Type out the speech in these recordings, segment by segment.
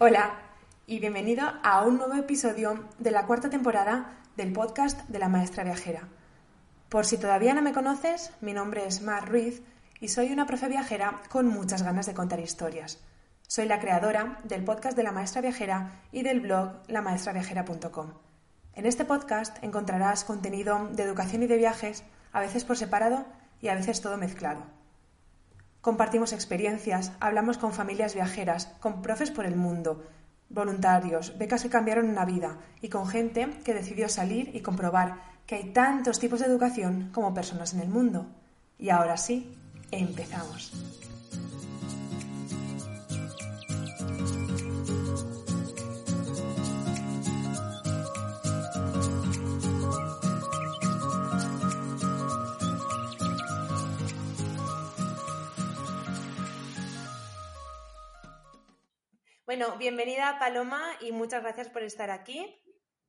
Hola y bienvenido a un nuevo episodio de la cuarta temporada del podcast de la maestra viajera. Por si todavía no me conoces, mi nombre es Mar Ruiz y soy una profe viajera con muchas ganas de contar historias. Soy la creadora del podcast de la maestra viajera y del blog lamaestraviajera.com. En este podcast encontrarás contenido de educación y de viajes, a veces por separado y a veces todo mezclado. Compartimos experiencias, hablamos con familias viajeras, con profes por el mundo, voluntarios, becas que cambiaron una vida y con gente que decidió salir y comprobar que hay tantos tipos de educación como personas en el mundo. Y ahora sí, empezamos. Bueno, bienvenida Paloma y muchas gracias por estar aquí.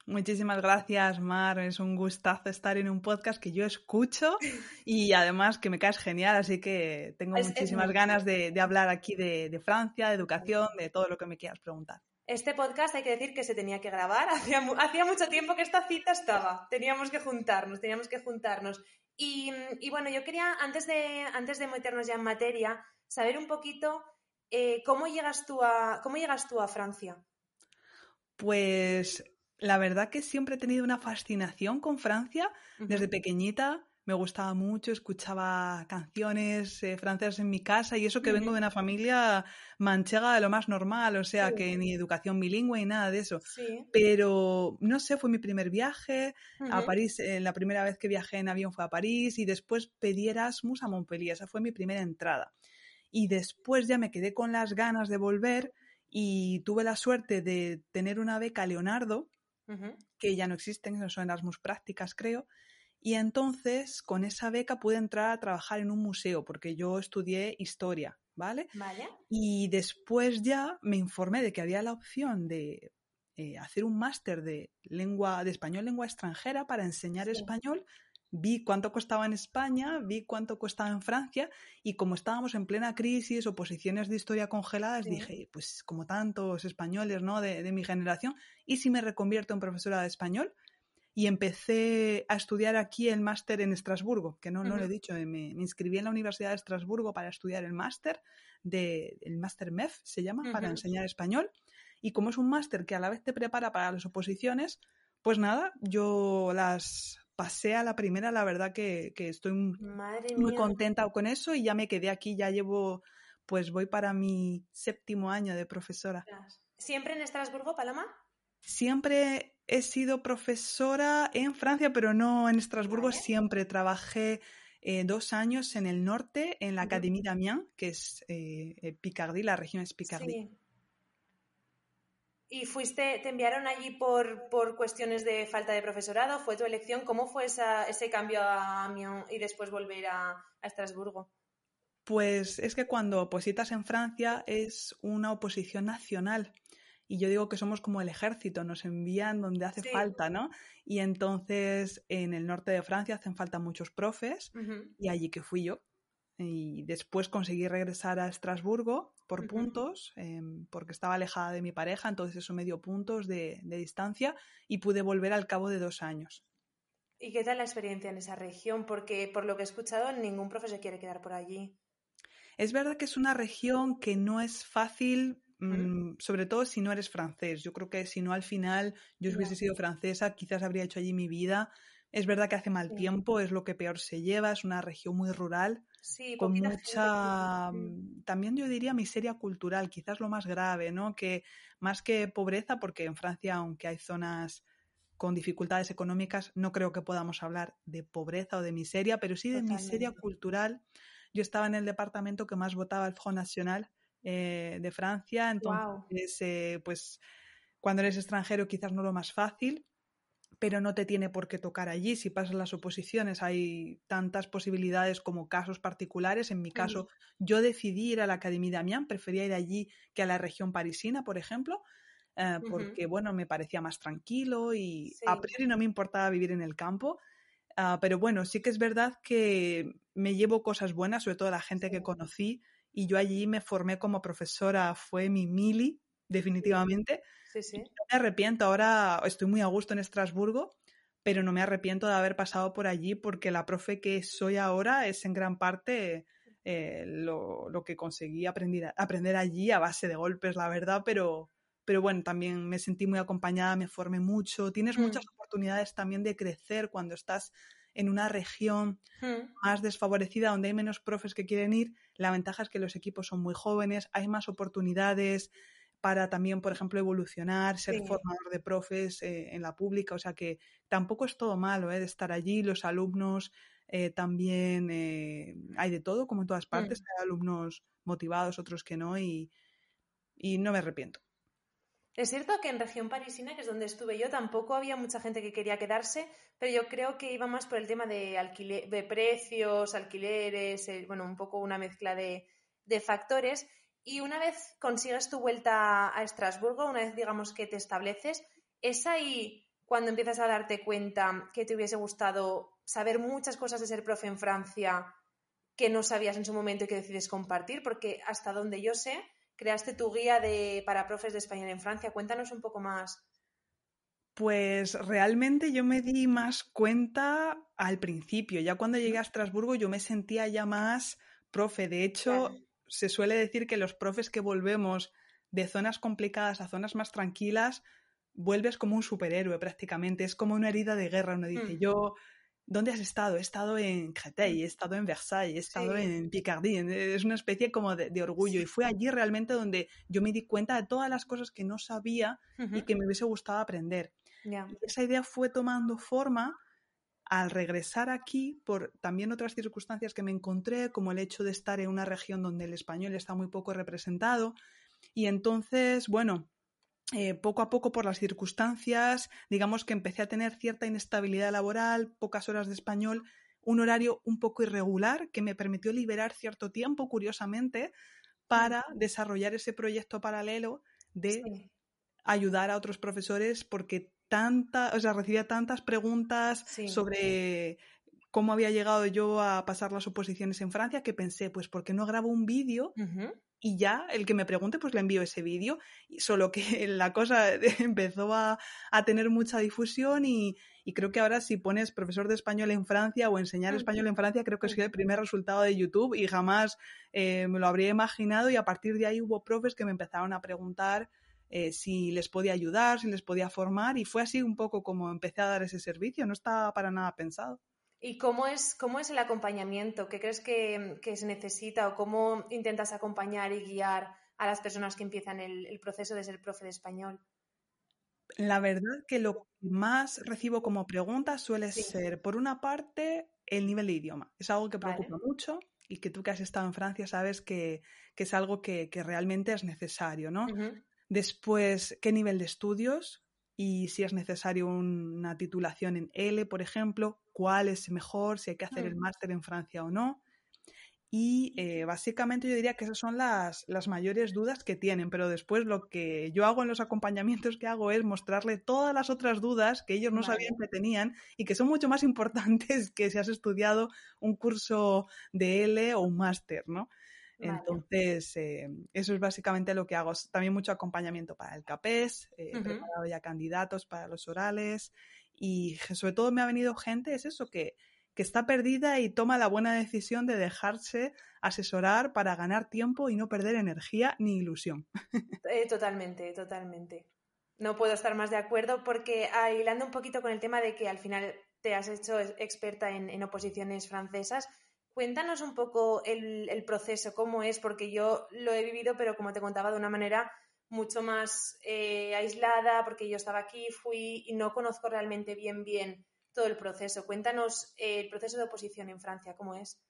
Muchísimas gracias, Mar. Es un gustazo estar en un podcast que yo escucho y además que me caes genial, así que tengo muchísimas ganas de, hablar aquí de, Francia, de educación, de todo lo que me quieras preguntar. Este podcast hay que decir que se tenía que grabar. Hacía, hacía mucho tiempo que esta cita estaba. Teníamos que juntarnos, teníamos que juntarnos. Y, y bueno, yo quería, antes de, antes de meternos ya en materia, saber un poquito eh, ¿cómo, llegas tú a, ¿cómo llegas tú a Francia? Pues la verdad que siempre he tenido una fascinación con Francia. Desde pequeñita me gustaba mucho, escuchaba canciones eh, francesas en mi casa y eso que vengo de una familia manchega de lo más normal, o sea, que ni educación bilingüe ni nada de eso. Pero no sé, fue mi primer viaje a París, eh, la primera vez que viajé en avión fue a París y después pedí Erasmus a Montpellier, esa fue mi primera entrada y después ya me quedé con las ganas de volver y tuve la suerte de tener una beca Leonardo, que ya no existen, son Erasmus prácticas creo, y entonces con esa beca pude entrar a trabajar en un museo porque yo estudié historia, ¿vale? Vale. Y después ya me informé de que había la opción de eh, hacer un máster de lengua de español lengua extranjera para enseñar español vi cuánto costaba en España, vi cuánto costaba en Francia y como estábamos en plena crisis o posiciones de historia congeladas, dije, pues como tantos españoles ¿no? de, mi generación, ¿y si me reconvierto en profesora de español? Y empecé a estudiar aquí el máster en Estrasburgo, que no, no lo he dicho, me, me, inscribí en la Universidad de Estrasburgo para estudiar el máster, de, el máster MEF se llama, para enseñar español. Y como es un máster que a la vez te prepara para las oposiciones, pues nada, yo las pasé a la primera, la verdad que, estoy muy contenta con eso y ya me quedé aquí, ya llevo, pues voy para mi séptimo año de profesora. ¿Siempre en Estrasburgo, Paloma? Siempre he sido profesora en Francia, pero no en Estrasburgo, siempre trabajé eh, dos años en el norte, en la Académie d'Amiens, que es eh, eh, Picardie, la región es Picardie. ¿Y fuiste, te enviaron allí por, por, cuestiones de falta de profesorado? ¿Fue tu elección? ¿Cómo fue ese cambio a Amiens y después volver a, a, Estrasburgo? Pues es que cuando opositas en Francia es una oposición nacional. Y yo digo que somos como el ejército, nos envían donde hace falta, ¿no? Y entonces en el norte de Francia hacen falta muchos profes y allí que fui yo y después conseguí regresar a Estrasburgo por puntos, em, porque estaba alejada de mi pareja, entonces eso me dio puntos de, distancia y pude volver al cabo de dos años. ¿Y qué tal la experiencia en esa región? Porque por lo que he escuchado, ningún profesor quiere quedar por allí. Es verdad que es una región que no es fácil, mm, sobre todo si no eres francés. Yo creo que si no al final yo hubiese sido francesa, quizás habría hecho allí mi vida. Es verdad que hace mal tiempo, es lo que peor se lleva, es una región muy rural, sí, con mucha, mm, también yo diría miseria cultural, quizás lo más grave, ¿no? Que más que pobreza, porque en Francia, aunque hay zonas con dificultades económicas, no creo que podamos hablar de pobreza o de miseria, pero sí de miseria cultural. Yo estaba en el departamento que más votaba el Front National eh, de Francia, entonces, eh, pues cuando eres extranjero quizás no lo más fácil, pero no te tiene por qué tocar allí. Si pasas las oposiciones hay tantas posibilidades como casos particulares. En mi caso, yo decidí ir a la Academia de Amiens, prefería ir allí que a la región parisina, por ejemplo, eh, porque, bueno, me parecía más tranquilo y a priori no me importaba vivir en el campo. Ah, pero bueno, sí que es verdad que me llevo cosas buenas, sobre todo la gente que conocí, y yo allí me formé como profesora, fue mi mili, definitivamente. Sí, sí. No me arrepiento, ahora estoy muy a gusto en Estrasburgo, pero no me arrepiento de haber pasado por allí porque la profe que soy ahora es en gran parte eh, lo, lo, que conseguí aprender, aprender allí a base de golpes, la verdad, pero, pero bueno, también me sentí muy acompañada, me formé mucho, tienes Mm. muchas oportunidades también de crecer cuando estás en una región Mm. más desfavorecida donde hay menos profes que quieren ir, la ventaja es que los equipos son muy jóvenes, hay más oportunidades para también, por ejemplo, evolucionar, ser Sí. formador de profes eh, en la pública, o sea que tampoco es todo malo eh, de estar allí, los alumnos eh, también eh, hay de todo, como en todas partes, Mm. hay alumnos motivados, otros que no, y, y no me arrepiento. Es cierto que en región parisina, que es donde estuve yo, tampoco había mucha gente que quería quedarse, pero yo creo que iba más por el tema de, alquiler, de precios, alquileres, eh, bueno, un poco una mezcla de, de, factores. Y una vez consigues tu vuelta a Estrasburgo, una vez digamos que te estableces, es ahí cuando empiezas a darte cuenta que te hubiese gustado saber muchas cosas de ser profe en Francia que no sabías en su momento y que decides compartir, porque hasta donde yo sé, creaste tu guía de, para profes de español en Francia. Cuéntanos un poco más. Pues realmente yo me di más cuenta al principio. Ya cuando llegué a Estrasburgo yo me sentía ya más profe. De hecho, claro. Se suele decir que los profes que volvemos de zonas complicadas a zonas más tranquilas, vuelves como un superhéroe prácticamente. Es como una herida de guerra. Uno dice, mm. yo ¿Dónde has estado? He estado en Créteil, he estado en Versailles, he estado sí. en Picardie. Es una especie como de, de, orgullo. Y fue allí realmente donde yo me di cuenta de todas las cosas que no sabía uh -huh. y que me hubiese gustado aprender. Yeah. Y esa idea fue tomando forma al regresar aquí por también otras circunstancias que me encontré, como el hecho de estar en una región donde el español está muy poco representado. Y entonces, bueno, eh, poco a poco por las circunstancias, digamos que empecé a tener cierta inestabilidad laboral, pocas horas de español, un horario un poco irregular que me permitió liberar cierto tiempo, curiosamente, para desarrollar ese proyecto paralelo de sí. ayudar a otros profesores porque tanta, o sea, recibía tantas preguntas sí. sobre cómo había llegado yo a pasar las oposiciones en Francia que pensé, pues, ¿por qué no grabo un vídeo? Uh -huh y ya el que me pregunte pues le envío ese vídeo, solo que la cosa empezó a, a tener mucha difusión y, y, creo que ahora si pones profesor de español en Francia o enseñar español en Francia creo que es el primer resultado de YouTube y jamás eh, me lo habría imaginado. Y a partir de ahí hubo profes que me empezaron a preguntar eh, si les podía ayudar, si les podía formar y fue así un poco como empecé a dar ese servicio, no estaba para nada pensado. ¿Y cómo es, cómo es el acompañamiento? ¿Qué crees que, que, se necesita o cómo intentas acompañar y guiar a las personas que empiezan el, el, proceso de ser profe de español? La verdad que lo que más recibo como pregunta suele Sí. ser, por una parte, el nivel de idioma. Es algo que preocupa Vale. mucho y que tú que has estado en Francia sabes que, que es algo que, que realmente es necesario, ¿no? Después, ¿qué nivel de estudios? Y si es necesario una titulación en L, por ejemplo, cuál es mejor, si hay que hacer el Mm. máster en Francia o no. Y eh, básicamente yo diría que esas son las, las mayores dudas que tienen, pero después lo que yo hago en los acompañamientos que hago es mostrarle todas las otras dudas que ellos no Vale. sabían que tenían y que son mucho más importantes que si has estudiado un curso de L o un máster, ¿no? Vale. Entonces, eh, eso es básicamente lo que hago. También mucho acompañamiento para el CAPES, eh, he preparado ya candidatos para los orales y sobre todo me ha venido gente, es eso, que, que está perdida y toma la buena decisión de dejarse asesorar para ganar tiempo y no perder energía ni ilusión. Eh, totalmente, totalmente. No puedo estar más de acuerdo porque ah, hilando un poquito con el tema de que al final te has hecho experta en, en oposiciones francesas, cuéntanos un poco el, el proceso, cómo es, porque yo lo he vivido, pero como te contaba, de una manera mucho más eh, aislada, porque yo estaba aquí, fui y no conozco realmente bien, bien todo el proceso. Cuéntanos eh, el proceso de oposición en Francia, ¿cómo es?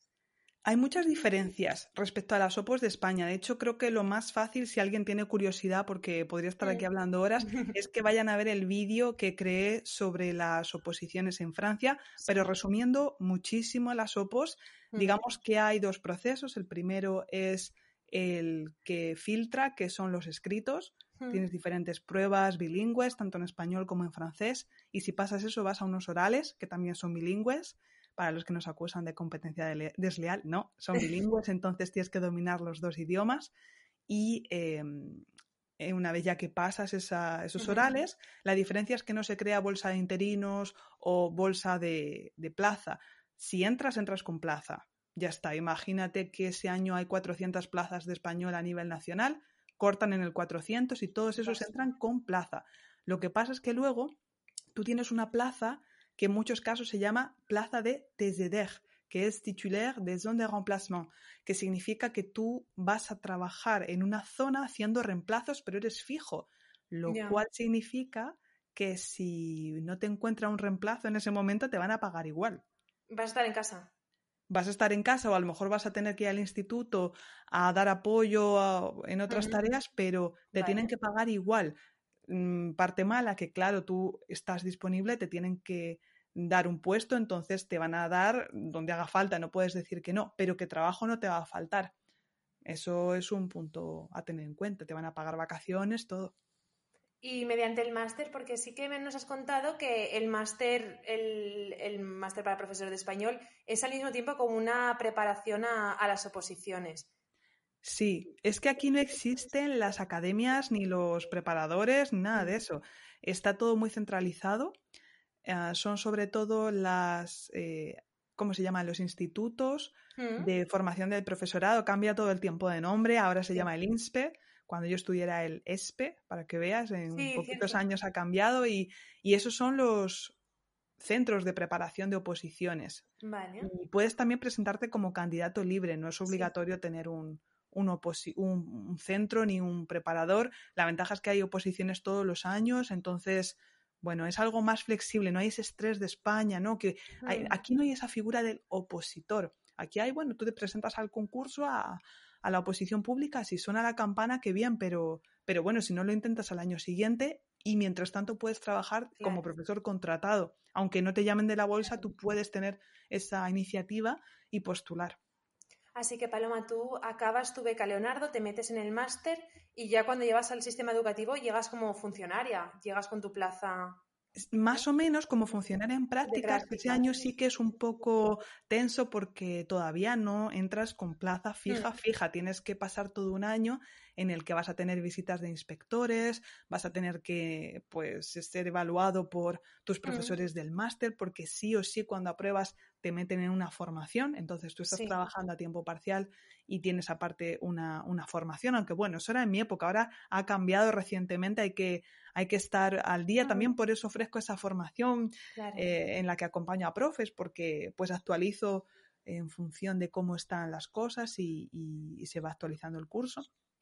Hay muchas diferencias respecto a las OPOS de España. De hecho, creo que lo más fácil, si alguien tiene curiosidad, porque podría estar aquí Mm. hablando horas, es que vayan a ver el vídeo que creé sobre las oposiciones en Francia, pero resumiendo muchísimo las OPOS, Mm. digamos que hay dos procesos. El primero es el que filtra, que son los escritos. Mm. Tienes diferentes pruebas bilingües, tanto en español como en francés, y si pasas eso vas a unos orales, que también son bilingües. Para los que nos acusan de competencia desleal, no, son bilingües, entonces tienes que dominar los dos idiomas. Y eh, eh, una vez ya que pasas esos orales. La diferencia es que no se crea bolsa de interinos o bolsa de, plaza. Si entras, entras con plaza. Ya está. Imagínate que ese año hay 400 plazas de español a nivel nacional, cortan en el 400 y todos esos entran con plaza. Lo que pasa es que luego tú tienes una plaza que en muchos casos se llama plaza de TZDEG, que es titulaire de zone de remplacement, que significa que tú vas a trabajar en una zona haciendo reemplazos, pero eres fijo, lo cual significa que si no te encuentra un reemplazo en ese momento te van a pagar igual. Vas a estar en casa. Vas a estar en casa o a lo mejor vas a tener que ir al instituto a dar apoyo en otras tareas, pero te tienen que pagar igual. Mm, parte mala que, claro, tú estás disponible, te tienen que dar un puesto, entonces te van a dar donde haga falta, no puedes decir que no, pero que trabajo no te va a faltar. Eso es un punto a tener en cuenta, te van a pagar vacaciones, todo. Y mediante el máster, porque sí que nos has contado que el máster, el, máster para profesor de español, es al mismo tiempo como una preparación a, a las oposiciones. Sí, es que aquí no existen las academias ni los preparadores, ni nada de eso. Está todo muy centralizado Ah, son sobre todo las, eh, ¿cómo se llaman? Los institutos mm. de formación del profesorado. Cambia todo el tiempo de nombre, ahora se llama el INSPE. Cuando yo estudié era el ESPE, para que veas, en poquitos años ha cambiado y, esos son los centros de preparación de oposiciones. Y puedes también presentarte como candidato libre, no es obligatorio tener un, un, centro ni un preparador. La ventaja es que hay oposiciones todos los años, entonces bueno, es algo más flexible, no hay ese estrés de España, ¿no? Que mm. aquí no hay esa figura del opositor. Aquí hay, bueno, tú te presentas al concurso a, la oposición pública, si suena la campana, qué bien, pero, pero bueno, si no lo intentas al año siguiente y mientras tanto puedes trabajar como profesor contratado. Aunque no te llamen de la bolsa, tú puedes tener esa iniciativa y postular. Así que Paloma, tú acabas tu beca Leonardo, te metes en el máster y ya cuando llegas al sistema educativo llegas como funcionaria, llegas con tu plaza más o menos como funcionar en prácticas, ese año sí que es un poco tenso porque todavía no entras con plaza fija, mm. fija. Tienes que pasar todo un año en el que vas a tener visitas de inspectores, vas a tener que pues ser evaluado por tus mm. profesores del máster, porque sí o sí cuando apruebas te meten en una formación, entonces tú estás trabajando a tiempo parcial y tienes aparte una, una, formación, aunque bueno, eso era en mi época, ahora ha cambiado recientemente, hay que, hay que estar al día, también por eso ofrezco esa formación eh, en la que acompaño a profes, porque pues actualizo en función de cómo están las cosas y, se va actualizando el curso.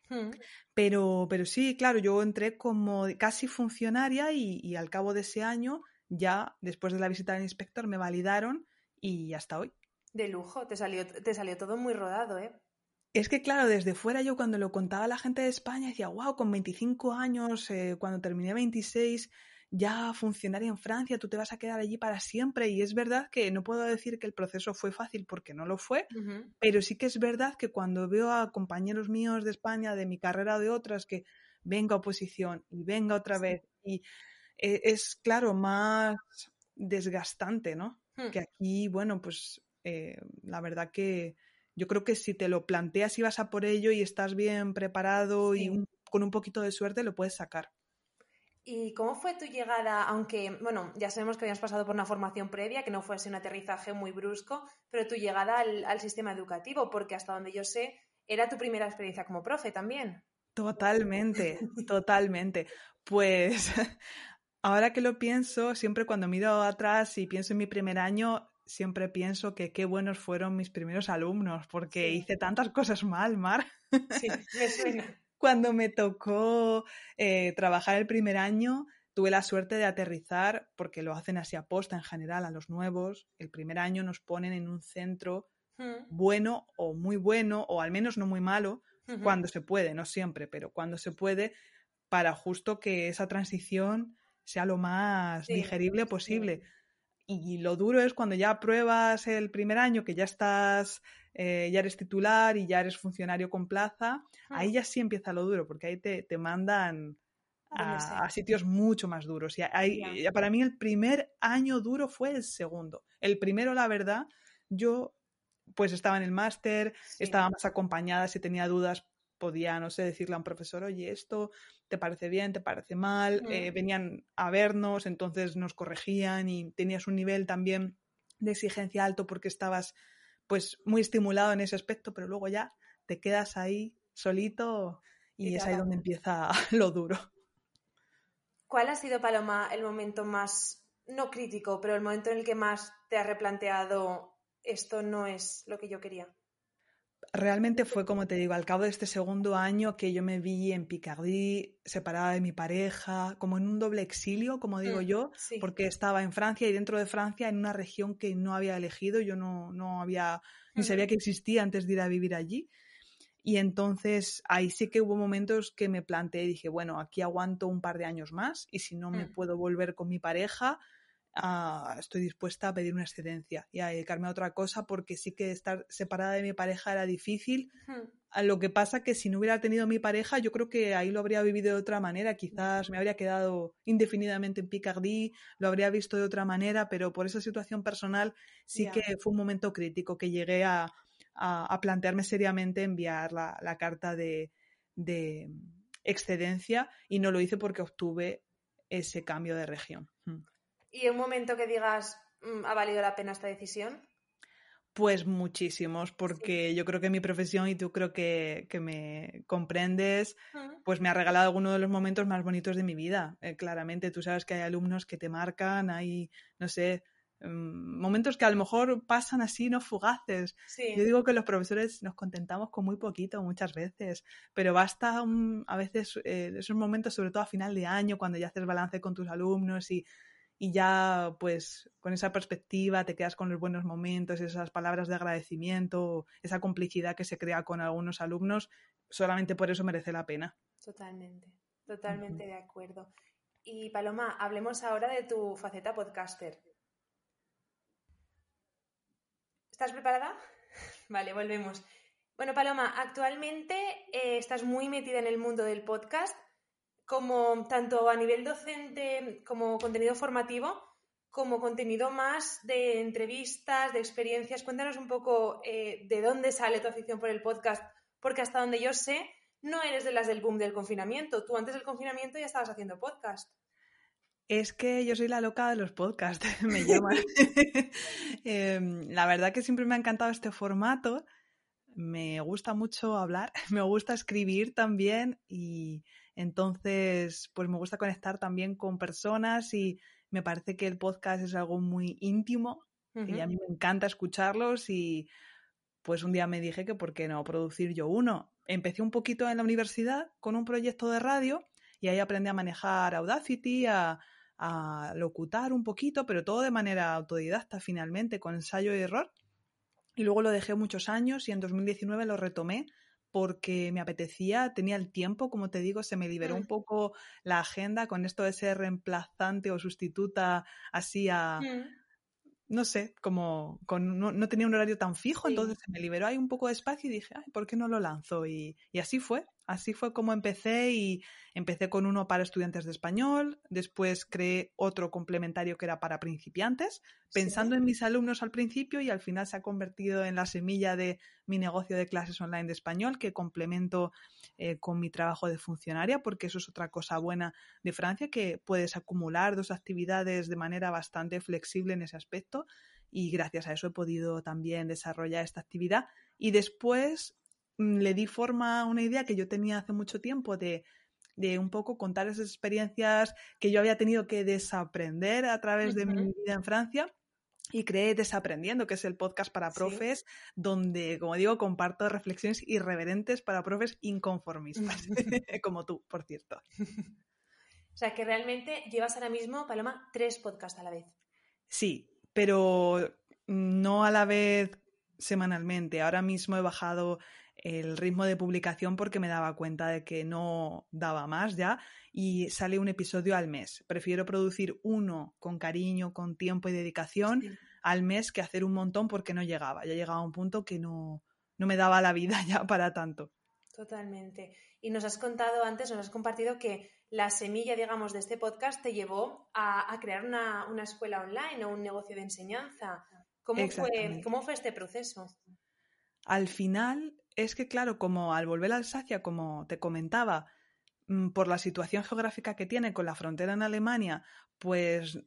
Hmm. Pero, pero sí, claro, yo entré como casi funcionaria y, y, al cabo de ese año, ya después de la visita del inspector, me validaron y hasta hoy. De lujo, te salió, te salió todo muy rodado, ¿eh? Es que, claro, desde fuera yo cuando lo contaba a la gente de España decía, wow, con 25 años, eh, cuando terminé 26, ya funcionaría en Francia, tú te vas a quedar allí para siempre. Y es verdad que no puedo decir que el proceso fue fácil porque no lo fue, pero sí que es verdad que cuando veo a compañeros míos de España, de mi carrera o de otras, que venga oposición y venga otra vez, y eh, es, claro, más desgastante, ¿no? Hmm. Que aquí, bueno, pues eh, la verdad que yo creo que si te lo planteas y vas a por ello y estás bien preparado y con un poquito de suerte lo puedes sacar. ¿Y cómo fue tu llegada? Aunque, bueno, ya sabemos que habías pasado por una formación previa, que no fuese un aterrizaje muy brusco, pero tu llegada al, al sistema educativo, porque hasta donde yo sé, era tu primera experiencia como profe también. Totalmente, totalmente. Pues ahora que lo pienso, siempre cuando miro atrás y pienso en mi primer año, siempre pienso que qué buenos fueron mis primeros alumnos, porque hice tantas cosas mal, Mar. Sí, me suena. Cuando me tocó eh, trabajar el primer año, tuve la suerte de aterrizar, porque lo hacen así a posta en general a los nuevos. El primer año nos ponen en un centro hmm. bueno o muy bueno, o al menos no muy malo, cuando se puede, no siempre, pero cuando se puede, para justo que esa transición sea lo más digerible posible. Y lo duro es cuando ya pruebas el primer año, que ya estás, eh, ya eres titular y ya eres funcionario con plaza, ahí ya sí empieza lo duro, porque ahí te, mandan a, sitios mucho más duros. Y ahí, para mí el primer año duro fue el segundo. El primero, la verdad, yo pues estaba en el máster, estaba más acompañada si tenía dudas podía, no sé, decirle a un profesor, oye, esto te parece bien, te parece mal, eh, venían a vernos, entonces nos corregían y tenías un nivel también de exigencia alto porque estabas pues muy estimulado en ese aspecto, pero luego ya te quedas ahí solito y, es ahí donde empieza lo duro. ¿Cuál ha sido, Paloma, el momento más, no crítico, pero el momento en el que más te has replanteado esto no es lo que yo quería? Realmente fue, como te digo, al cabo de este segundo año que yo me vi en Picardie, separada de mi pareja, como en un doble exilio, como digo mm, yo, porque estaba en Francia y dentro de Francia en una región que no había elegido, yo no, no había, ni sabía que existía antes de ir a vivir allí. Y entonces ahí sí que hubo momentos que me planteé y dije, bueno, aquí aguanto un par de años más y si no me mm. puedo volver con mi pareja, estoy dispuesta a pedir una excedencia y a dedicarme a otra cosa porque sí que estar separada de mi pareja era difícil. A lo que pasa que si no hubiera tenido mi pareja, yo creo que ahí lo habría vivido de otra manera. Quizás me habría quedado indefinidamente en Picardie, lo habría visto de otra manera, pero por esa situación personal sí que fue un momento crítico que llegué a, a, plantearme seriamente enviar la, carta de, excedencia y no lo hice porque obtuve ese cambio de región. ¿Y un momento que digas, mm, ha valido la pena esta decisión? Pues muchísimos, porque yo creo que mi profesión, y tú creo que, me comprendes, pues me ha regalado algunos de los momentos más bonitos de mi vida. Eh, claramente, tú sabes que hay alumnos que te marcan, hay, no sé, Mm, momentos que a lo mejor pasan así, no fugaces. Yo digo que los profesores nos contentamos con muy poquito muchas veces, pero basta a veces eh, esos momentos, sobre todo a final de año, cuando ya haces balance con tus alumnos y, y ya pues con esa perspectiva te quedas con los buenos momentos, esas palabras de agradecimiento, esa complicidad que se crea con algunos alumnos, solamente por eso merece la pena. Totalmente, totalmente de acuerdo. Y Paloma, hablemos ahora de tu faceta podcaster. ¿Estás preparada? Vale, volvemos. Bueno, Paloma, actualmente eh, estás muy metida en el mundo del podcast, como tanto a nivel docente como contenido formativo, como contenido más de entrevistas, de experiencias. Cuéntanos un poco eh, de dónde sale tu afición por el podcast, porque hasta donde yo sé, no eres de las del boom del confinamiento. Tú antes del confinamiento ya estabas haciendo podcast. Es que yo soy la loca de los podcasts, me llaman. Em, la verdad que siempre me ha encantado este formato. Me gusta mucho hablar, me gusta escribir también y entonces pues me gusta conectar también con personas y me parece que el podcast es algo muy íntimo y a mí me encanta escucharlos y pues un día me dije que por qué no producir yo uno. Empecé un poquito en la universidad con un proyecto de radio y ahí aprendí a manejar Audacity, a, a locutar un poquito, pero todo de manera autodidacta finalmente, con ensayo y error. Y luego lo dejé muchos años y en 2019 lo retomé porque me apetecía, tenía el tiempo, como te digo, se me liberó un mm. poco la agenda con esto de ser reemplazante o sustituta así a, mm. no sé, como con, no, tenía un horario tan fijo, entonces se me liberó ahí un poco de espacio y dije, Ay, ¿por qué no lo lanzo? Y, y así fue. Así fue como empecé y empecé con uno para estudiantes de español, después creé otro complementario que era para principiantes, pensando en mis alumnos al principio y al final se ha convertido en la semilla de mi negocio de clases online de español que complemento eh, con mi trabajo de funcionaria porque eso es otra cosa buena de Francia que puedes acumular dos actividades de manera bastante flexible en ese aspecto y gracias a eso he podido también desarrollar esta actividad. Y después le di forma a una idea que yo tenía hace mucho tiempo de, un poco contar esas experiencias que yo había tenido que desaprender a través de mi vida en Francia y creé Desaprendiendo, que es el podcast para profes, donde, como digo, comparto reflexiones irreverentes para profes inconformistas, como tú, por cierto. O sea, que realmente llevas ahora mismo, Paloma, tres podcasts a la vez. Sí, pero no a la vez semanalmente. Ahora mismo he bajado el ritmo de publicación porque me daba cuenta de que no daba más ya y sale un episodio al mes. Prefiero producir uno con cariño, con tiempo y dedicación al mes que hacer un montón porque no llegaba. Ya llegaba a un punto que no, no me daba la vida ya para tanto. Totalmente. Y nos has contado antes, nos has compartido que la semilla, digamos, de este podcast te llevó a, crear una, una, escuela online o un negocio de enseñanza. ¿Cómo fue, ¿Cómo fue este proceso? Al final, es que, claro, como al volver a Alsacia, como te comentaba, mm, por la situación geográfica que tiene con la frontera en Alemania, pues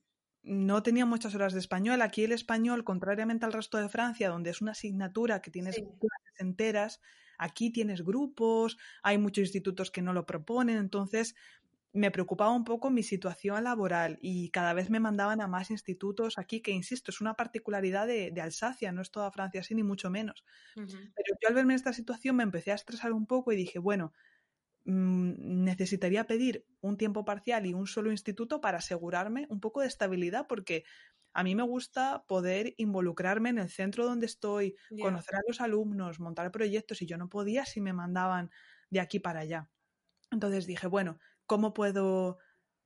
no tenía muchas horas de español. Aquí el español, contrariamente al resto de Francia, donde es una asignatura que tienes clases enteras, aquí tienes grupos, hay muchos institutos que no lo proponen, entonces me preocupaba un poco mi situación laboral y cada vez me mandaban a más institutos aquí, que insisto, es una particularidad de, Alsacia, no es toda Francia así, ni mucho menos. Pero yo al verme en esta situación me empecé a estresar un poco y dije, bueno, mm, necesitaría pedir un tiempo parcial y un solo instituto para asegurarme un poco de estabilidad, porque a mí me gusta poder involucrarme en el centro donde estoy, conocer a los alumnos, montar proyectos y yo no podía si me mandaban de aquí para allá. Entonces dije, bueno, ¿Cómo puedo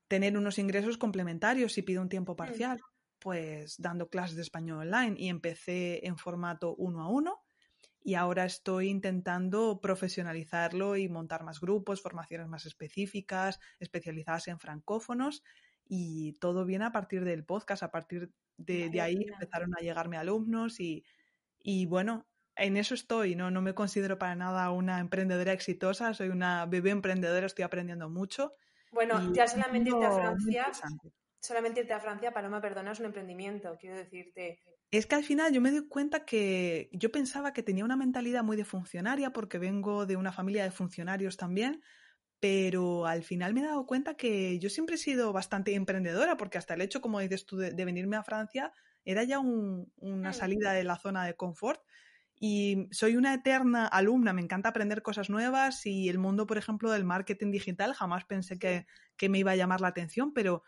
tener unos ingresos complementarios si pido un tiempo parcial? Pues dando clases de español online y empecé en formato uno a uno y ahora estoy intentando profesionalizarlo y montar más grupos, formaciones más específicas, especializadas en francófonos y todo viene a partir del podcast, a partir de, ahí empezaron a llegarme alumnos y, y bueno, en eso estoy, ¿no? no me considero para nada una emprendedora exitosa, soy una bebé emprendedora, estoy aprendiendo mucho. Bueno, ya solamente irte a Francia, solamente irte a Francia, Paloma, perdona, es un emprendimiento, quiero decirte. Es que al final yo me doy cuenta que yo pensaba que tenía una mentalidad muy de funcionaria porque vengo de una familia de funcionarios también, pero al final me he dado cuenta que yo siempre he sido bastante emprendedora porque hasta el hecho, como dices tú, de, venirme a Francia era ya una mm. salida de la zona de confort y soy una eterna alumna, me encanta aprender cosas nuevas y el mundo, por ejemplo, del marketing digital, jamás pensé que, me iba a llamar la atención, pero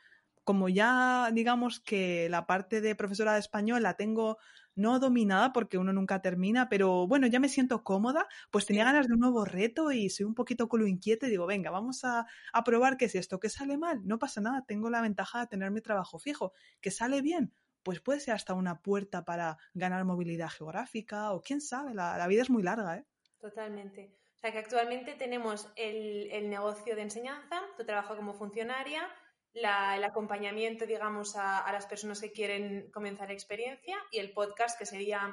como ya digamos que la parte de profesora de español la tengo no dominada porque uno nunca termina, pero bueno, ya me siento cómoda, pues tenía ganas de un nuevo reto y soy un poquito culo inquieto y digo, venga, vamos a, a probar qué es esto, que sale mal, no pasa nada, tengo la ventaja de tener mi trabajo fijo, que sale bien, pues puede ser hasta una puerta para ganar movilidad geográfica o quién sabe, la, vida es muy larga. ¿eh? Totalmente. O sea que actualmente tenemos el, negocio de enseñanza, tu trabajo como funcionaria, el acompañamiento, digamos, a, las personas que quieren comenzar experiencia y el podcast, que sería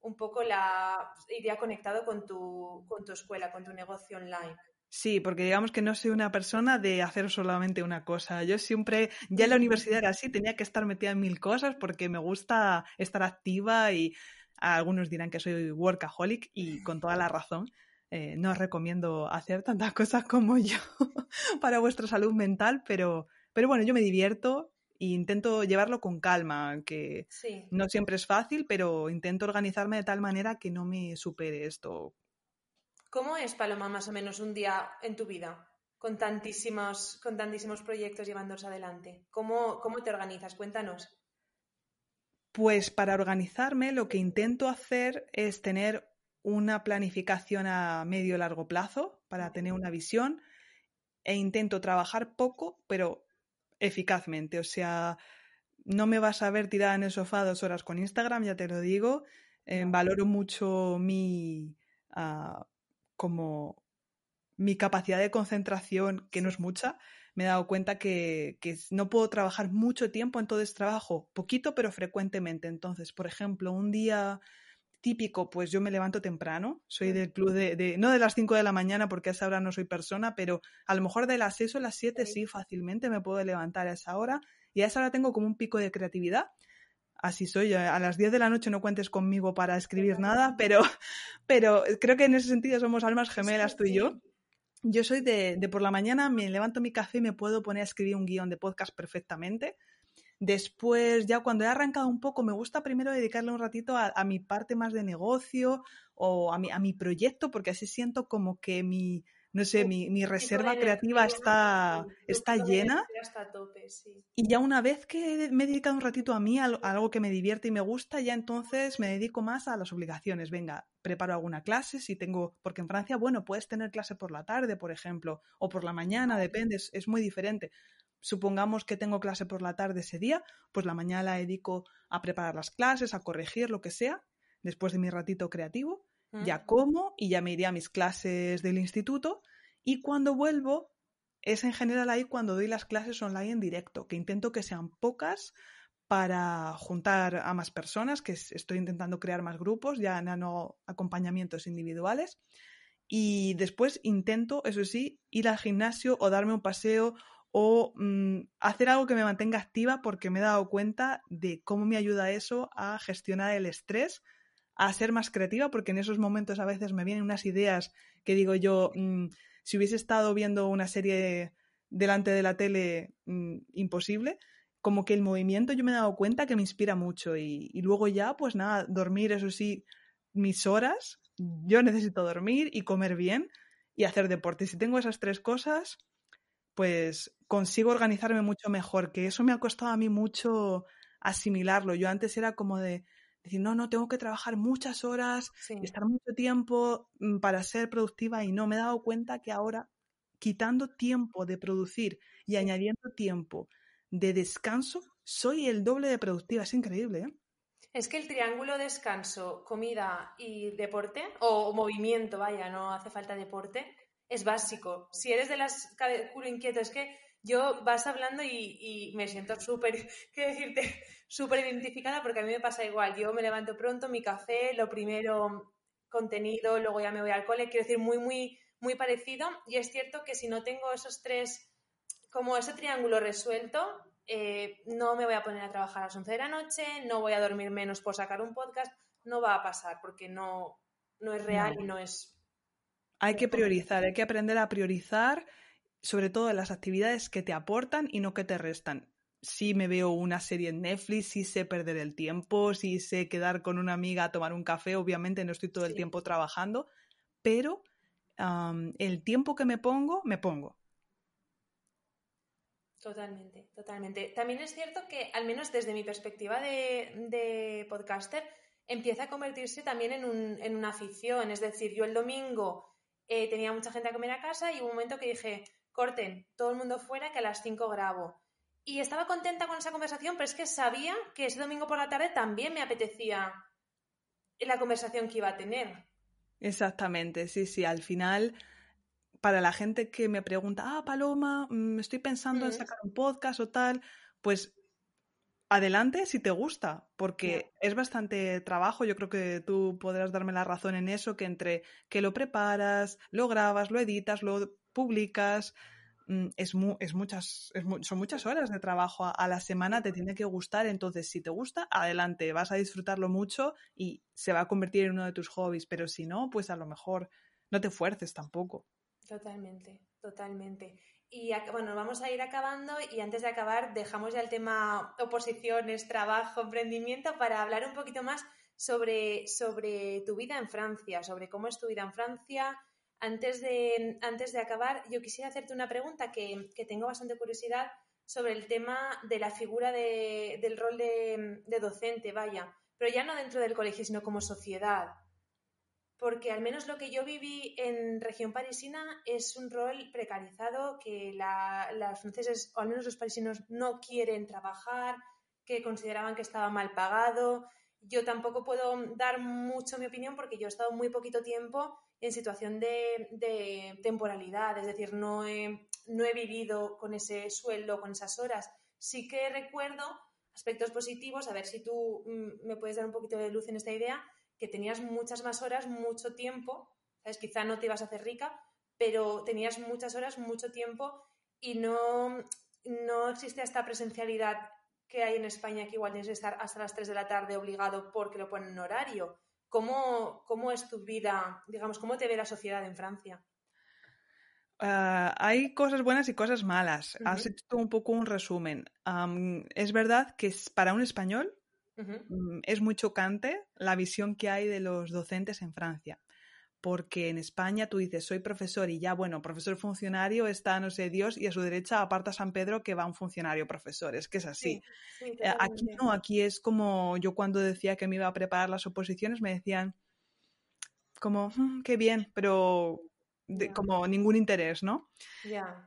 un poco la. iría conectado con tu, con tu escuela, con tu negocio online. Sí, porque digamos que no soy una persona de hacer solamente una cosa. Yo siempre, ya en la universidad era así, tenía que estar metida en mil cosas porque me gusta estar activa y algunos dirán que soy workaholic y con toda la razón. Eh, no os recomiendo hacer tantas cosas como yo para vuestra salud mental, pero, pero bueno, yo me divierto e intento llevarlo con calma, que no siempre es fácil, pero intento organizarme de tal manera que no me supere esto ¿Cómo es, Paloma, más o menos un día en tu vida con tantísimos, con tantísimos proyectos llevándolos adelante? ¿Cómo, ¿Cómo te organizas? Cuéntanos. Pues para organizarme lo que intento hacer es tener una planificación a medio y largo plazo para tener una visión e intento trabajar poco pero eficazmente. O sea, no me vas a ver tirada en el sofá dos horas con Instagram, ya te lo digo. Eh, valoro mucho mi, ah, como mi capacidad de concentración, que no es mucha, me he dado cuenta que, no puedo trabajar mucho tiempo, en todo entonces trabajo poquito pero frecuentemente. Entonces, por ejemplo, un día típico, pues yo me levanto temprano, soy del club de, no de las 5 de la mañana porque a esa hora no soy persona, pero a lo mejor de las 6 o las 7 sí, fácilmente me puedo levantar a esa hora y a esa hora tengo como un pico de creatividad así soy. A las 10 de la noche no cuentes conmigo para escribir nada, pero, pero creo que en ese sentido somos almas gemelas tú y yo. Yo soy de, de por la mañana, me levanto mi café y me puedo poner a escribir un guion de podcast perfectamente. Después, ya cuando he arrancado un poco, me gusta primero dedicarle un ratito a, a mi parte más de negocio o a mi, a mi proyecto, porque así siento como que mi, no sé, mi, mi reserva creativa está, está llena. Y ya una vez que me he dedicado un ratito a mí, a, algo que me divierte y me gusta, ya entonces me dedico más a las obligaciones. Venga, preparo alguna clase, si tengo, porque en Francia, bueno, puedes tener clase por la tarde, por ejemplo, o por la mañana, depende, es, es muy diferente. Supongamos que tengo clase por la tarde ese día, pues la mañana la dedico a preparar las clases, a corregir, lo que sea, después de mi ratito creativo ya como y ya me iré a mis clases del instituto y cuando vuelvo es en general ahí cuando doy las clases online en directo, que intento que sean pocas para juntar a más personas, que estoy intentando crear más grupos, ya no acompañamientos individuales. Y después intento, eso sí, ir al gimnasio o darme un paseo o mm, hacer algo que me mantenga activa porque me he dado cuenta de cómo me ayuda eso a gestionar el estrés, a ser más creativa, porque en esos momentos a veces me vienen unas ideas que digo yo, mm, si hubiese estado viendo una serie delante de la tele, mm, imposible. Como que el movimiento yo me he dado cuenta que me inspira mucho y, y luego ya, pues nada, dormir, eso sí, mis horas. Yo necesito dormir y comer bien y hacer deporte. Si tengo esas tres cosas, pues consigo organizarme mucho mejor, que eso me ha costado a mí mucho asimilarlo. Yo antes era como de decir, no, no, tengo que trabajar muchas horas estar mucho tiempo mm, para ser productiva y no, me he dado cuenta que ahora quitando tiempo de producir y añadiendo tiempo de descanso, soy el doble de productiva. Es increíble, ¿eh? Es que el triángulo descanso, comida y deporte, o movimiento, vaya, no hace falta deporte, es básico. Si eres de las culo inquieto, es que yo vas hablando y, me siento súper, ¿qué decirte? Súper identificada porque a mí me pasa igual. Yo me levanto pronto, mi café, lo primero contenido, luego ya me voy al cole, quiero decir, muy, muy, muy parecido. Y es cierto que si no tengo esos tres, como ese triángulo resuelto, eh, no me voy a poner a trabajar a las 11 de la noche, no voy a dormir menos por sacar un podcast, no va a pasar porque no, no es real y no es hay que priorizar, hay que aprender a priorizar, sobre todo las actividades que te aportan y no que te restan. Si me veo una serie en Netflix, si sé perder el tiempo, si sé quedar con una amiga a tomar un café, obviamente no estoy todo el tiempo trabajando, pero el tiempo que me pongo, me pongo. Totalmente, totalmente. También es cierto que, al menos desde mi perspectiva de, podcaster, empieza a convertirse también en, un, en, una afición. Es decir, yo el domingo eh, tenía mucha gente a comer a casa y hubo un momento que dije, corten, todo el mundo fuera, que a las 5 grabo. Y estaba contenta con esa conversación, pero es que sabía que ese domingo por la tarde también me apetecía la conversación que iba a tener. Exactamente, sí, sí, al final para la gente que me pregunta, ah, Paloma, mm, estoy pensando en sacar un podcast o tal, pues adelante si te gusta, porque es bastante trabajo. Yo creo que tú podrás darme la razón en eso, que entre que lo preparas, lo grabas, lo editas, lo publicas, mm, es, es muchas, son muchas horas de trabajo a, la semana, te tiene que gustar. Entonces, si te gusta, adelante, vas a disfrutarlo mucho y se va a convertir en uno de tus hobbies. Pero si no, pues a lo mejor no te fuerces tampoco. Totalmente, totalmente. Y bueno, vamos a ir acabando y antes de acabar dejamos ya el tema oposiciones, trabajo, emprendimiento para hablar un poquito más sobre, sobre tu vida en Francia, sobre cómo es tu vida en Francia. Antes de, antes de acabar, yo quisiera hacerte una pregunta que, tengo bastante curiosidad sobre el tema de la figura del rol de, de docente, vaya, pero ya no dentro del colegio, sino como sociedad porque al menos lo que yo viví en región parisina es un rol precarizado que las franceses, o al menos los parisinos, no quieren trabajar, que consideraban que estaba mal pagado. Yo tampoco puedo dar mucho mi opinión porque yo he estado muy poquito tiempo en situación de, temporalidad, es decir, no he, no he vivido con ese sueldo, con esas horas. Sí que recuerdo aspectos positivos, a ver si tú mm, me puedes dar un poquito de luz en esta idea, que tenías muchas más horas, mucho tiempo, ¿sabes? Quizá no te ibas a hacer rica, pero tenías muchas horas, mucho tiempo y no, no existe esta presencialidad que hay en España, que igual tienes que estar hasta las 3 de la tarde obligado porque lo ponen en horario. ¿Cómo, cómo es tu vida, digamos, cómo te ve la sociedad en Francia? Ah, hay cosas buenas y cosas malas. Has hecho un poco un resumen. es verdad que para un español Mm, es muy chocante la visión que hay de los docentes en Francia. Porque en España tú dices, soy profesor y ya, bueno, profesor funcionario está, no sé, Dios, y a su derecha aparta San Pedro que va un funcionario profesor. Es que es así. Eh, aquí no, aquí es como yo cuando decía que me iba a preparar las oposiciones, me decían, como, mm, qué bien, pero como ningún interés, ¿no?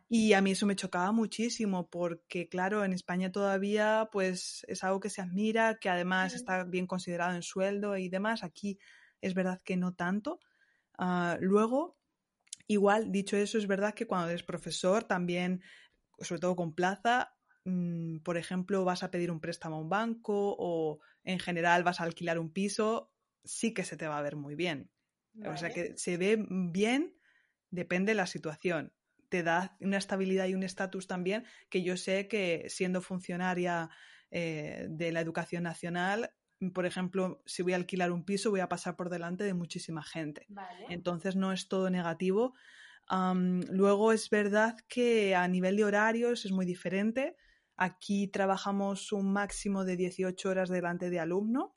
Y a mí eso me chocaba muchísimo porque, claro, en España todavía pues es algo que se admira, que además está bien considerado en sueldo y demás. Aquí es verdad que no tanto. Ah, luego, igual, dicho eso, es verdad que cuando eres profesor también, sobre todo con plaza, mm, por ejemplo, vas a pedir un préstamo a un banco o en general vas a alquilar un piso, sí que se te va a ver muy bien. O sea que se ve bien, depende de la situación. Te da una estabilidad y un estatus también que yo sé que siendo funcionaria eh, de la educación nacional, por ejemplo, si voy a alquilar un piso, voy a pasar por delante de muchísima gente. Entonces no es todo negativo. luego es verdad que a nivel de horarios es muy diferente. Aquí trabajamos un máximo de 18 horas delante de alumno,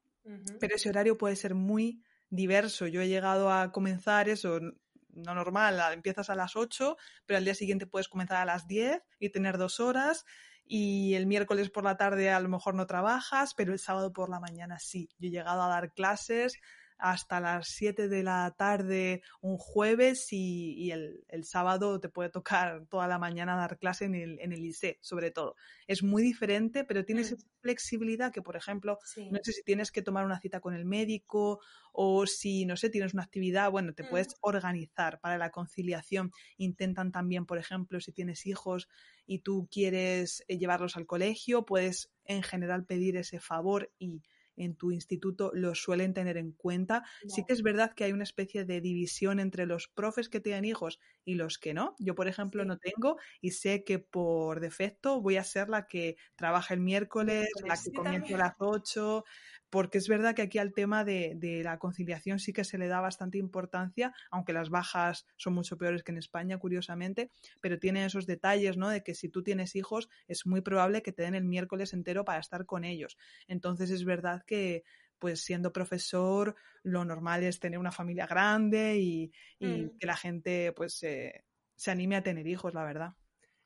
pero ese horario puede ser muy diverso. Yo he llegado a comenzar eso, no normal, empiezas a las 8, pero al día siguiente puedes comenzar a las 10 y tener dos horas. Y el miércoles por la tarde a lo mejor no trabajas, pero el sábado por la mañana sí. Yo he llegado a dar clases hasta las 7 de la tarde un jueves y, el, sábado te puede tocar toda la mañana dar clase en el, en el ICE, sobre todo. Es muy diferente, pero tienes mm. esa flexibilidad que, por ejemplo, no sé si tienes que tomar una cita con el médico o si, no sé, tienes una actividad, bueno, te puedes mm. organizar para la conciliación. Intentan también, por ejemplo, si tienes hijos y tú quieres eh, llevarlos al colegio, puedes en general pedir ese favor y en tu instituto lo suelen tener en cuenta. Sí que es verdad que hay una especie de división entre los profes que tienen hijos y los que no. Yo, por ejemplo, no tengo y sé que por defecto voy a ser la que trabaja el miércoles, la que comienza a las 8, porque es verdad que aquí al tema de, la conciliación sí que se le da bastante importancia, aunque las bajas son mucho peores que en España, curiosamente, pero tiene esos detalles, ¿no? De que si tú tienes hijos, es muy probable que te den el miércoles entero para estar con ellos. Entonces es verdad que pues siendo profesor, lo normal es tener una familia grande y, mm. que la gente pues se anime a tener hijos, la verdad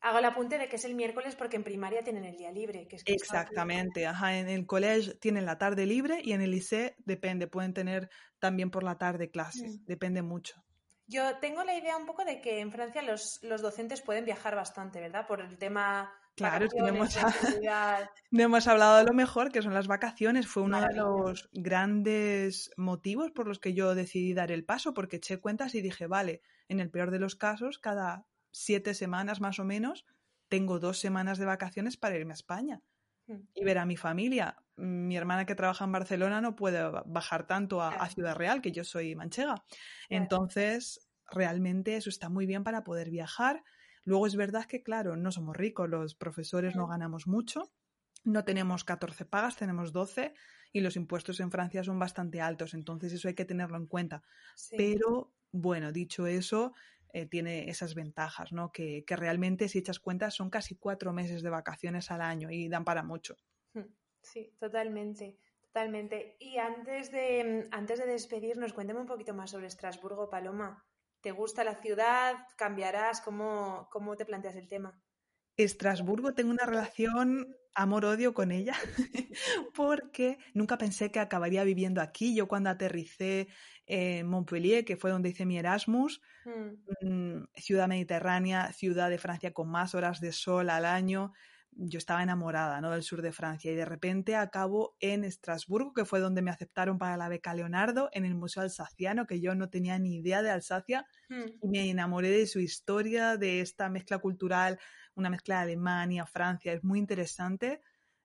hago el apunte de que es el miércoles porque en primaria tienen el día libre. Que es Exactamente, ajá, en el colegio tienen la tarde libre y en el liceo depende, pueden tener también por la tarde clases, mm. depende mucho. Yo tengo la idea un poco de que en Francia los, docentes pueden viajar bastante, ¿verdad? Por el tema... Claro, es que no hemos, no hemos, hablado de lo mejor, que son las vacaciones. Fue uno de los grandes motivos por los que yo decidí dar el paso, porque eché cuentas y dije, vale, en el peor de los casos, cada siete semanas más o menos, tengo dos semanas de vacaciones para irme a España hmm. y ver a mi familia. Mi hermana que trabaja en Barcelona no puede bajar tanto a, Ciudad Real, que yo soy manchega. Entonces, realmente eso está muy bien para poder viajar. Luego es verdad que, claro, no somos ricos, los profesores no ganamos mucho, no tenemos 14 pagas, tenemos 12 y los impuestos en Francia son bastante altos, entonces eso hay que tenerlo en cuenta. Pero, bueno, dicho eso, eh, tiene esas ventajas, ¿no? Que, realmente, si echas cuentas, son casi cuatro meses de vacaciones al año y dan para mucho. Hmm, sí, totalmente, totalmente. Y antes de, antes de despedirnos, cuéntame un poquito más sobre Estrasburgo, Paloma. ¿Te gusta la ciudad? ¿Cambiarás? ¿Cómo, cómo te planteas el tema? Estrasburgo tengo una relación amor-odio con ella, porque nunca pensé que acabaría viviendo aquí. Yo cuando aterricé en Montpellier, que fue donde hice mi Erasmus, mm. Mm, ciudad mediterránea, ciudad de Francia con más horas de sol al año, yo estaba enamorada ¿no? del sur de Francia y de repente acabo en Estrasburgo, que fue donde me aceptaron para la beca Leonardo, en el Museo Alsaciano, que yo no tenía ni idea de Alsacia, mm. y me enamoré de su historia, de esta mezcla cultural, una mezcla de Alemania, Francia, es muy interesante.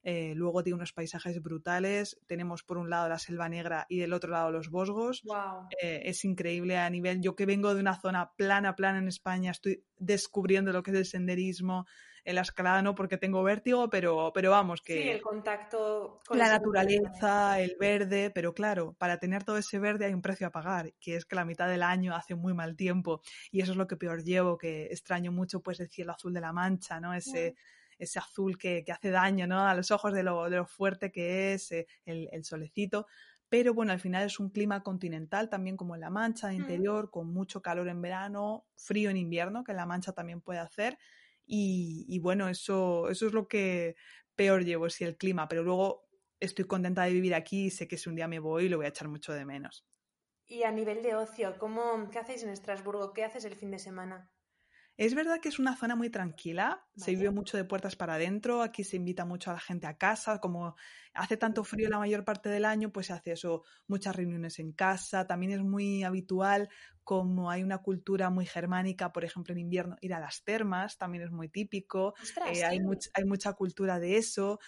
Eh, luego tiene unos paisajes brutales. Tenemos por un lado la Selva Negra y del otro lado los Bosgos. Eh, es increíble a nivel. Yo que vengo de una zona plana, plana en España, estoy descubriendo lo que es el senderismo, la escalada no porque tengo vértigo, pero, pero vamos, que... Sí, el contacto con la naturaleza, el verde, pero claro, para tener todo ese verde hay un precio a pagar, que es que la mitad del año hace muy mal tiempo y eso es lo que peor llevo, que extraño mucho pues el cielo azul de la mancha, ¿no? Ese... ese azul que, hace daño ¿no? a los ojos de lo, de lo fuerte que es, eh, el, el, solecito. Pero bueno, al final es un clima continental, también como en La Mancha, interior, con mucho calor en verano, frío en invierno, que en La Mancha también puede hacer. Y, bueno, eso, eso es lo que peor llevo, si el clima, pero luego estoy contenta de vivir aquí y sé que si un día me voy lo voy a echar mucho de menos. Y a nivel de ocio, ¿cómo, ¿qué hacéis en Estrasburgo? ¿Qué haces el fin de semana? Es verdad que es una zona muy tranquila, se vive mucho de puertas para adentro, aquí se invita mucho a la gente a casa, como hace tanto frío la mayor parte del año, pues se hace eso, muchas reuniones en casa, también es muy habitual como hay una cultura muy germánica, por ejemplo, en invierno, ir a las termas también es muy típico. Eh, hay, hay, mucha cultura de eso.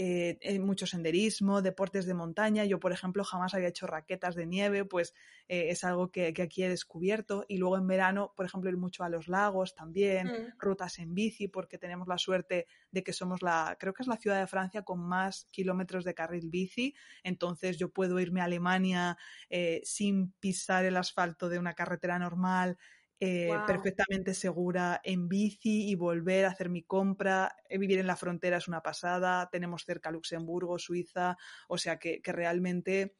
Eh, mucho senderismo, deportes de montaña. Yo, por ejemplo, jamás había hecho raquetas de nieve, pues eh, es algo que, aquí he descubierto. Y luego en verano, por ejemplo, ir mucho a los lagos también, mm. rutas en bici, porque tenemos la suerte de que somos la, creo que es la ciudad de Francia con más kilómetros de carril bici. Entonces yo puedo irme a Alemania eh, sin pisar el asfalto de una carretera normal eh, perfectamente segura en bici y volver a hacer mi compra. Eh, vivir en la frontera es una pasada. Tenemos cerca Luxemburgo, Suiza, o sea que, realmente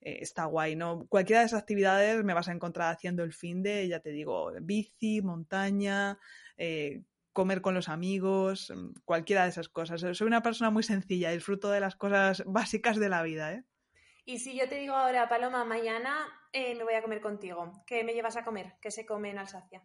eh, está guay, ¿no? Cualquiera de esas actividades me vas a encontrar haciendo el fin de, ya te digo, bici, montaña. Comer con los amigos, mm, cualquiera de esas cosas. Soy una persona muy sencilla, disfruto de las cosas básicas de la vida, ¿eh? Y si yo te digo ahora, Paloma, mañana eh, me voy a comer contigo, ¿qué me llevas a comer? ¿Qué se come en Alsacia?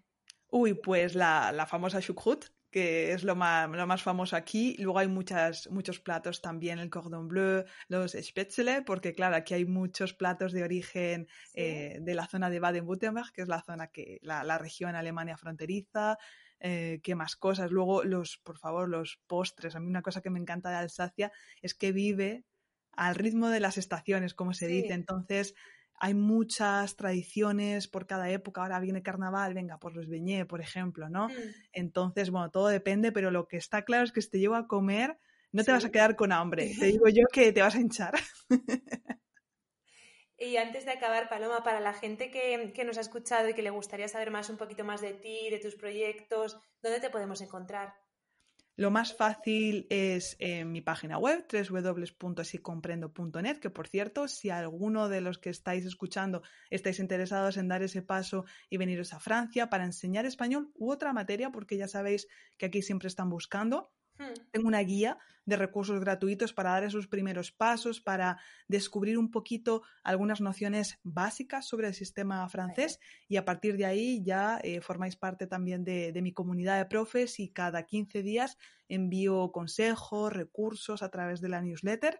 Uy, pues la, la famosa Schuckrut, que es lo más, lo más famoso aquí. Luego hay muchas, muchos platos también, el cordon bleu, los spätzle, porque claro, aquí hay muchos platos de origen eh, de la zona de Baden-Württemberg, que es la zona que, la, la región Alemania fronteriza. Eh, qué más cosas. Luego, los, por favor, los postres. A mí una cosa que me encanta de Alsacia es que vive al ritmo de las estaciones, como se dice. Entonces, hay muchas tradiciones por cada época. Ahora viene carnaval, venga, pues los beñé, por ejemplo, ¿no? Mm. Entonces, bueno, todo depende, pero lo que está claro es que si te llevo a comer, no te vas a quedar con hambre. Te digo yo que te vas a hinchar. Y antes de acabar, Paloma, para la gente que, nos ha escuchado y que le gustaría saber más un poquito más de ti, de tus proyectos, ¿dónde te podemos encontrar? Lo más fácil es en mi página web, www.sicomprendo.net, que por cierto, si alguno de los que estáis escuchando estáis interesados en dar ese paso y veniros a Francia para enseñar español u otra materia, porque ya sabéis que aquí siempre están buscando. Tengo una guía de recursos gratuitos para dar esos primeros pasos, para descubrir un poquito algunas nociones básicas sobre el sistema francés y a partir de ahí ya eh, formáis parte también de, de, mi comunidad de profes y cada 15 días envío consejos, recursos a través de la newsletter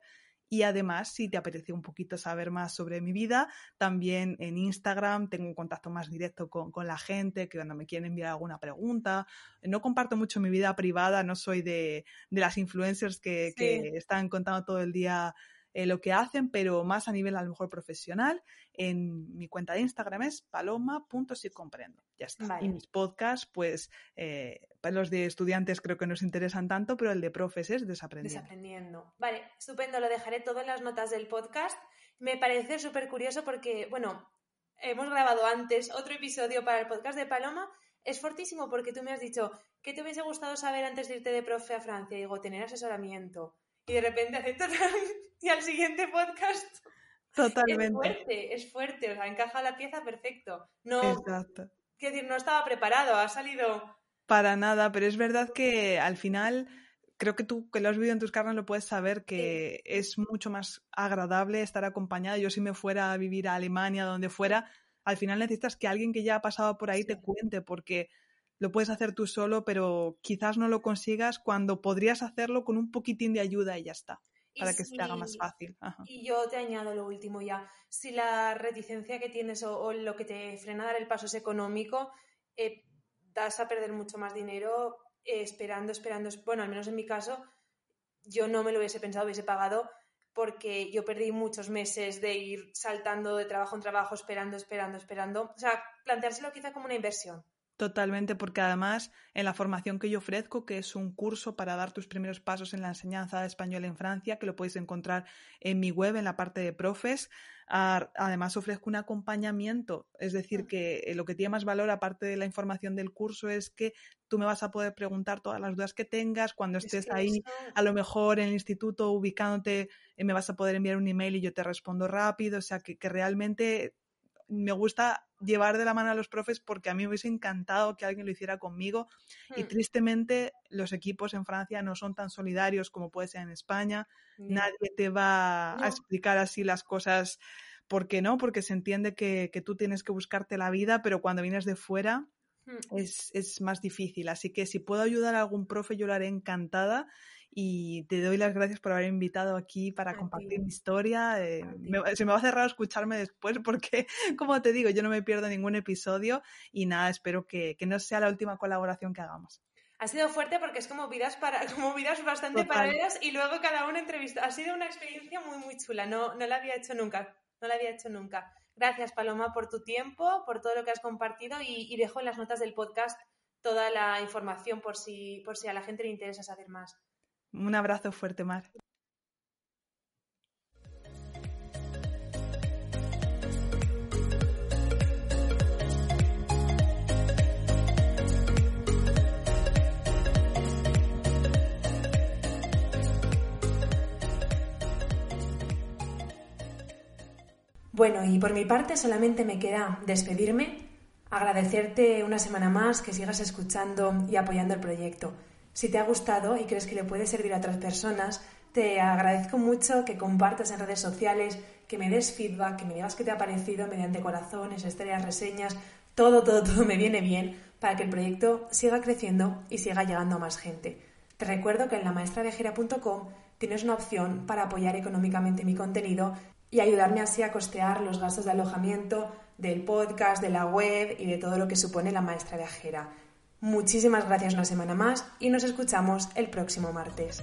y además, si te apetece un poquito saber más sobre mi vida, también en Instagram tengo un contacto más directo con, la gente que cuando me quieren enviar alguna pregunta. No comparto mucho mi vida privada, no soy de, las influencers que, que están contando todo el día eh, lo que hacen, pero más a nivel a lo mejor profesional. En mi cuenta de Instagram es paloma.sicomprendo. Ya está. Y mis podcasts, pues, eh, los de estudiantes creo que nos interesan tanto, pero el de profes es desaprendiendo. Desaprendiendo. Vale, estupendo. Lo dejaré todo en las notas del podcast. Me parece súper curioso porque, bueno, hemos grabado antes otro episodio para el podcast de Paloma. Es fortísimo porque tú me has dicho que te hubiese gustado saber antes de irte de profe a Francia. Digo, tener asesoramiento, y de repente hace y al siguiente podcast. Totalmente. Es fuerte, es fuerte, o sea, encaja la pieza perfecto. No, Exacto. Quiero decir, no estaba preparado, ha salido. Para nada, pero es verdad que al final creo que tú que lo has vivido en tus carnes lo puedes saber que es mucho más agradable estar acompañada. Yo si me fuera a vivir a Alemania, donde fuera, al final necesitas que alguien que ya ha pasado por ahí te cuente, porque lo puedes hacer tú solo, pero quizás no lo consigas cuando podrías hacerlo con un poquitín de ayuda y ya está, para que se te haga más fácil. Y yo te añado lo último ya. Si la reticencia que tienes o, lo que te frena a dar el paso es económico, eh, das a perder mucho más dinero eh, esperando, esperando. Bueno, al menos en mi caso, yo no me lo hubiese pensado, hubiese pagado porque yo perdí muchos meses de ir saltando de trabajo en trabajo, esperando, esperando, esperando. O sea, planteárselo quizá como una inversión. Totalmente, porque además en la formación que yo ofrezco, que es un curso para dar tus primeros pasos en la enseñanza de español en Francia, que lo podéis encontrar en mi web, en la parte de profes, además ofrezco un acompañamiento, es decir, mm. que eh, lo que tiene más valor, aparte de la información del curso, es que tú me vas a poder preguntar todas las dudas que tengas. Cuando estés ahí, a lo mejor en el instituto ubicándote, eh, me vas a poder enviar un email y yo te respondo rápido, o sea, que, que realmente me gusta llevar de la mano a los profes porque a mí me hubiese encantado que alguien lo hiciera conmigo y hmm. tristemente los equipos en Francia no son tan solidarios como puede ser en España. Nadie te va a explicar así las cosas. ¿Por qué no? Porque se entiende que, que tú tienes que buscarte la vida, pero cuando vienes de fuera hmm. es, es, más difícil. Así que si puedo ayudar a algún profe, yo lo haré encantada y te doy las gracias por haber invitado aquí para compartir mi historia. Eh, se me va a cerrar escucharme después porque, como te digo, yo no me pierdo ningún episodio y nada, espero que, no sea la última colaboración que hagamos. Ha sido fuerte porque es como vidas, para, como vidas bastante paralelas y luego cada uno entrevista. Ha sido una experiencia muy, muy chula. No, no la había hecho nunca. No la había hecho nunca. Gracias, Paloma, por tu tiempo, por todo lo que has compartido y, y dejo en las notas del podcast toda la información por si, por si a la gente le interesa saber más. Un abrazo fuerte, Mar. Bueno, y por mi parte solamente me queda despedirme, agradecerte una semana más que sigas escuchando y apoyando el proyecto. Si te ha gustado y crees que le puede servir a otras personas, te agradezco mucho que compartas en redes sociales, que me des feedback, que me digas qué te ha parecido mediante corazones, estrellas, reseñas, todo, todo, todo me viene bien para que el proyecto siga creciendo y siga llegando a más gente. Te recuerdo que en lamaestraviajera.com tienes una opción para apoyar económicamente mi contenido y ayudarme así a costear los gastos de alojamiento del podcast, de la web y de todo lo que supone la maestra viajera. Muchísimas gracias una semana más y nos escuchamos el próximo martes.